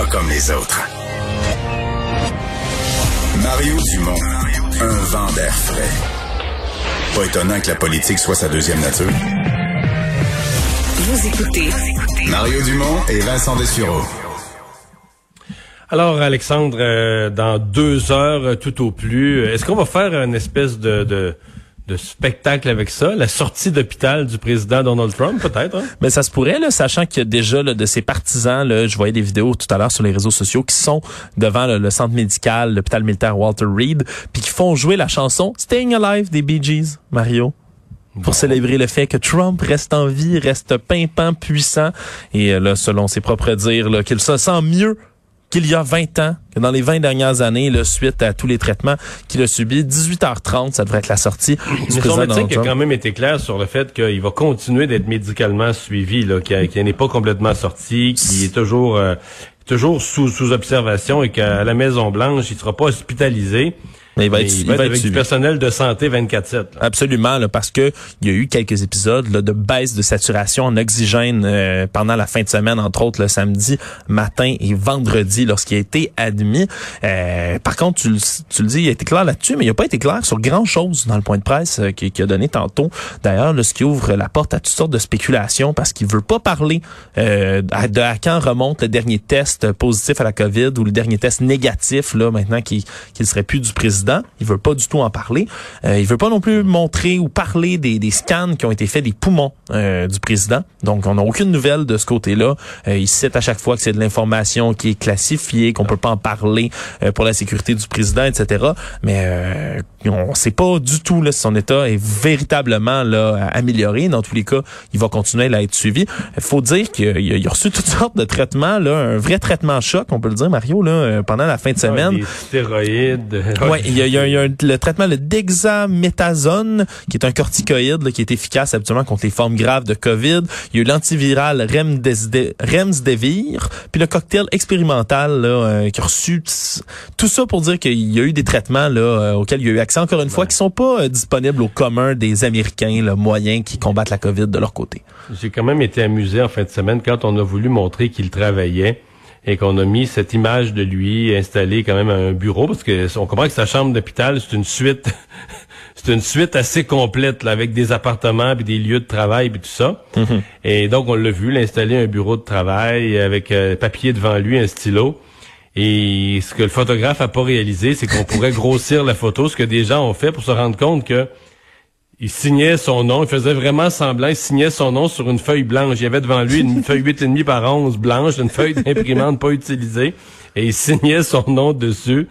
Pas comme les autres. Mario Dumont. Un vent d'air frais. Pas étonnant que la politique soit sa deuxième nature. Vous écoutez Mario Dumont et Vincent Dessureau. Alors, Alexandre, euh, dans deux heures euh, tout au plus, est-ce qu'on va faire une espèce de, de, de spectacle avec ça? La sortie d'hôpital du président Donald Trump, peut-être? Hein? Mais ça se pourrait, là, sachant qu'il y a déjà là, de ses partisans, là, je voyais des vidéos tout à l'heure sur les réseaux sociaux, qui sont devant là, le centre médical, l'hôpital militaire Walter Reed, puis qui font jouer la chanson Staying Alive des Bee Gees, Mario pour célébrer le fait que Trump reste en vie, reste pimpant, puissant, et euh, là, selon ses propres dires, là, qu'il se sent mieux qu'il y a 20 ans, que dans les 20 dernières années, là, suite à tous les traitements qu'il a subis, 18h30, ça devrait être la sortie du Mais son médecin qui a quand même été clair sur le fait qu'il va continuer d'être médicalement suivi, qu'il n'est pas complètement sorti, qu'il est toujours euh, toujours sous, sous observation et qu'à la Maison Blanche, il sera pas hospitalisé. Mais il va mais être, il va être du personnel de santé 24/7. là. Absolument, là, parce que il y a eu quelques épisodes là, de baisse de saturation en oxygène euh, pendant la fin de semaine, entre autres le samedi matin et vendredi lorsqu'il a été admis. Euh, par contre, tu, le- tu le dis, il a été clair là-dessus, mais il n'a pas été clair sur grand-chose dans le point de presse euh, qu'il a donné tantôt. D'ailleurs, ce qui ouvre la porte à toutes sortes de spéculations parce qu'il veut pas parler euh, de à quand remonte le dernier test positif à la COVID ou le dernier test négatif là maintenant qu'il qu'il serait plus du président. Il veut pas du tout en parler. Euh, il veut pas non plus montrer ou parler des, des scans qui ont été faits des poumons euh, du président. Donc, on n'a aucune nouvelle de ce côté-là. Euh, il cite à chaque fois que c'est de l'information qui est classifiée, qu'on peut pas en parler euh, pour la sécurité du président, etc. Mais on sait pas du tout là, si son état est véritablement là amélioré. Dans tous les cas, il va continuer à être suivi. Il faut dire qu'il a, il a reçu toutes sortes de traitements, là, un vrai traitement choc, on peut le dire, Mario, là, euh, pendant la fin de semaine. Des stéroïdes. Ouais, il y a, il y a- il y a un- le traitement le dexaméthasone, qui est un corticoïde là, qui est efficace habituellement contre les formes graves de COVID. Il y a eu l'antiviral Remdesivir, puis le cocktail expérimental là, euh, qui a reçu tout ça pour dire qu'il y a eu des traitements là, euh, auxquels il y a eu accès encore une fois qui sont pas euh, disponibles au commun des Américains là, moyens qui combattent la COVID de leur côté. J'ai quand même été amusé en fin de semaine quand on a voulu montrer qu'il travaillait et qu'on a mis cette image de lui installé quand même à un bureau parce que on comprend que sa chambre d'hôpital c'est une suite c'est une suite assez complète là, avec des appartements puis des lieux de travail puis tout ça. Et donc on l'a vu l'installer un bureau de travail avec euh, papier devant lui, un stylo. Et ce que le photographe a pas réalisé, c'est qu'on pourrait grossir la photo, ce que des gens ont fait pour se rendre compte que il signait son nom, il faisait vraiment semblant, il signait son nom sur une feuille blanche. Il y avait devant lui une feuille 8,5 par 11 blanche, une feuille d'imprimante pas utilisée, et il signait son nom dessus.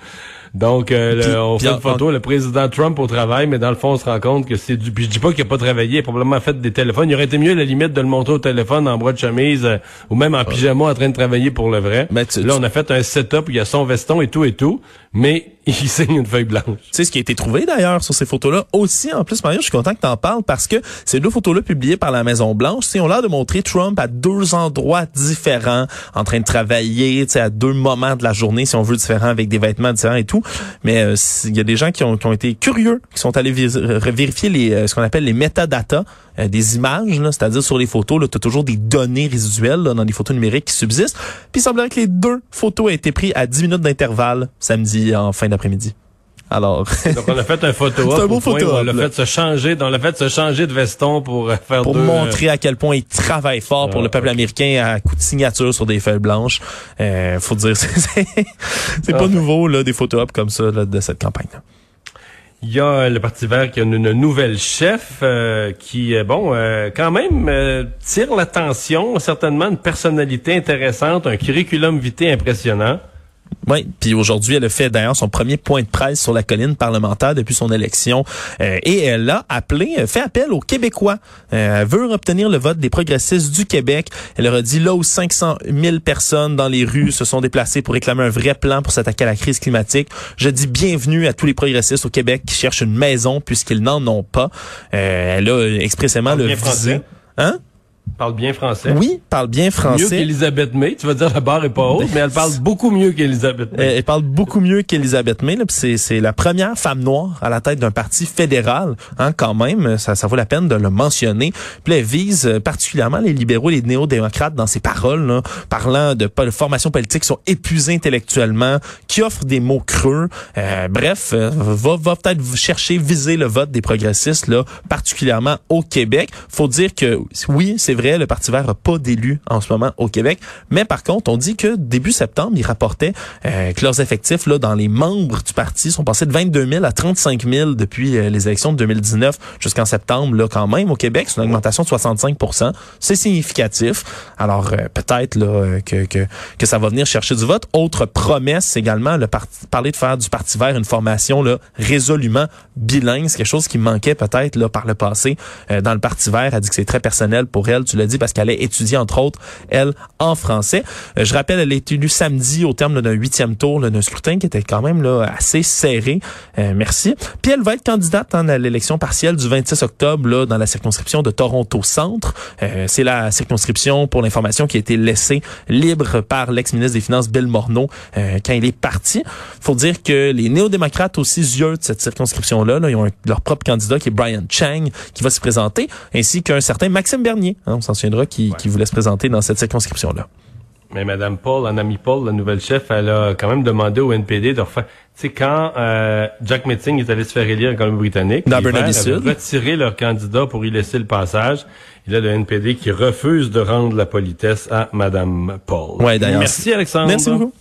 Donc, euh, le- on puis fait une photo, le président Trump au travail, mais dans le fond, on se rend compte que c'est du... Puis je dis pas qu'il a pas travaillé, il a probablement fait des téléphones. Il aurait été mieux, à la limite, de le monter au téléphone en bras de chemise euh, ou même en pyjama en train de travailler pour le vrai. Mais tu- Là, on a fait un setup où il y a son veston et tout et tout, mais il. Tu ce qui a été trouvé d'ailleurs sur ces photos-là aussi en plus Mario, je suis content que tu en parles parce que ces deux photos-là publiées par la Maison Blanche, ont l'air de montrer Trump à deux endroits différents, en train de travailler, à deux moments de la journée si on veut différents avec des vêtements différents et tout. Mais euh, il y a des gens qui ont, été curieux, qui sont allés vis- vérifier les euh, ce qu'on appelle les métadatas euh, des images, c'est-à-dire sur les photos, tu as toujours des données résiduelles là, dans les photos numériques qui subsistent. Puis il semblerait que les deux photos aient été prises à 10 minutes d'intervalle samedi en fin d'après-midi. Alors, Donc on a fait un photo C'est un beau photo-op, On l'a fait se changer, on l'a fait se changer de veston pour euh, faire pour deux, euh, montrer à quel point il travaille fort pour Ah, le peuple américain à coup de signature sur des feuilles blanches. Euh, faut dire, c'est c'est- c'est pas Ah. nouveau là des photos comme ça là, de cette campagne. -là. Il y a le Parti vert qui a une, nouvelle chef euh, qui, euh, bon, euh, quand même euh, tire l'attention, certainement une personnalité intéressante, un curriculum vitae impressionnant. Oui, puis aujourd'hui, elle a fait d'ailleurs son premier point de presse sur la colline parlementaire depuis son élection Euh, et elle a appelé, euh, fait appel aux Québécois. Euh, elle veut obtenir le vote des progressistes du Québec. Elle leur a dit là où 500 000 personnes dans les rues se sont déplacées pour réclamer un vrai plan pour s'attaquer à la crise climatique. Je dis bienvenue à tous les progressistes au Québec qui cherchent une maison puisqu'ils n'en ont pas. Euh, elle a expressément le visé. français. Hein? Parle bien français. Oui, parle bien français. Mieux qu'Elisabeth May. Tu vas dire la barre est pas haute, mais elle parle beaucoup mieux qu'Elisabeth May. Elle, parle beaucoup mieux qu'Elisabeth May. C'est, c'est la première femme noire à la tête d'un parti fédéral, hein, quand même. Ça, ça vaut la peine de le mentionner. Puis elle vise euh, particulièrement les libéraux et les néo-démocrates dans ses paroles, là, parlant de, de formations politiques qui sont épuisées intellectuellement, qui offrent des mots creux. Euh, bref, euh, va, va peut-être chercher, viser le vote des progressistes, là, particulièrement au Québec. Faut dire que oui, c'est vrai le Parti vert n'a pas d'élus en ce moment au Québec. Mais par contre, on dit que début septembre, ils rapportaient euh, que leurs effectifs là dans les membres du parti sont passés de 22 000 à 35 000 depuis euh, les élections de 2019 jusqu'en septembre. Là, quand même, au Québec, c'est une augmentation de 65% C'est significatif. Alors, euh, peut-être là que, que, que ça va venir chercher du vote. Autre promesse également, le parti, parler de faire du Parti vert une formation là résolument bilingue. C'est quelque chose qui manquait peut-être là par le passé dans le Parti vert. Elle dit que c'est très personnel pour elle. Tu l'as dit parce qu'elle a étudié, entre autres, elle, en français. Euh, je rappelle, elle est élue samedi au terme d'un huitième tour d'un scrutin qui était quand même là, assez serré. Euh, merci. Puis elle va être candidate hein, à l'élection partielle du 26 octobre là, dans la circonscription de Toronto Centre. Euh, c'est la circonscription pour l'information qui a été laissée libre par l'ex-ministre des Finances Bill Morneau quand il est parti. faut dire que les néo-démocrates aussi yeux de cette circonscription-là. Là, ils ont leur propre candidat qui est Brian Chang qui va se présenter, ainsi qu'un certain Maxime Bernier. Hein, on s'en qui, qui voulait se présenter dans cette circonscription-là. Mais Madame Paul, Anna Paul, la nouvelle chef, elle a quand même demandé au NPD de refaire. Tu sais, quand euh, Jack Metzing est allé se faire élire en Colombie-Britannique, ils avaient retiré leur candidat pour y laisser le passage. Il y a le NPD qui refuse de rendre la politesse à Madame Paul. Ouais, d'ailleurs. Merci Alexandre. Merci beaucoup.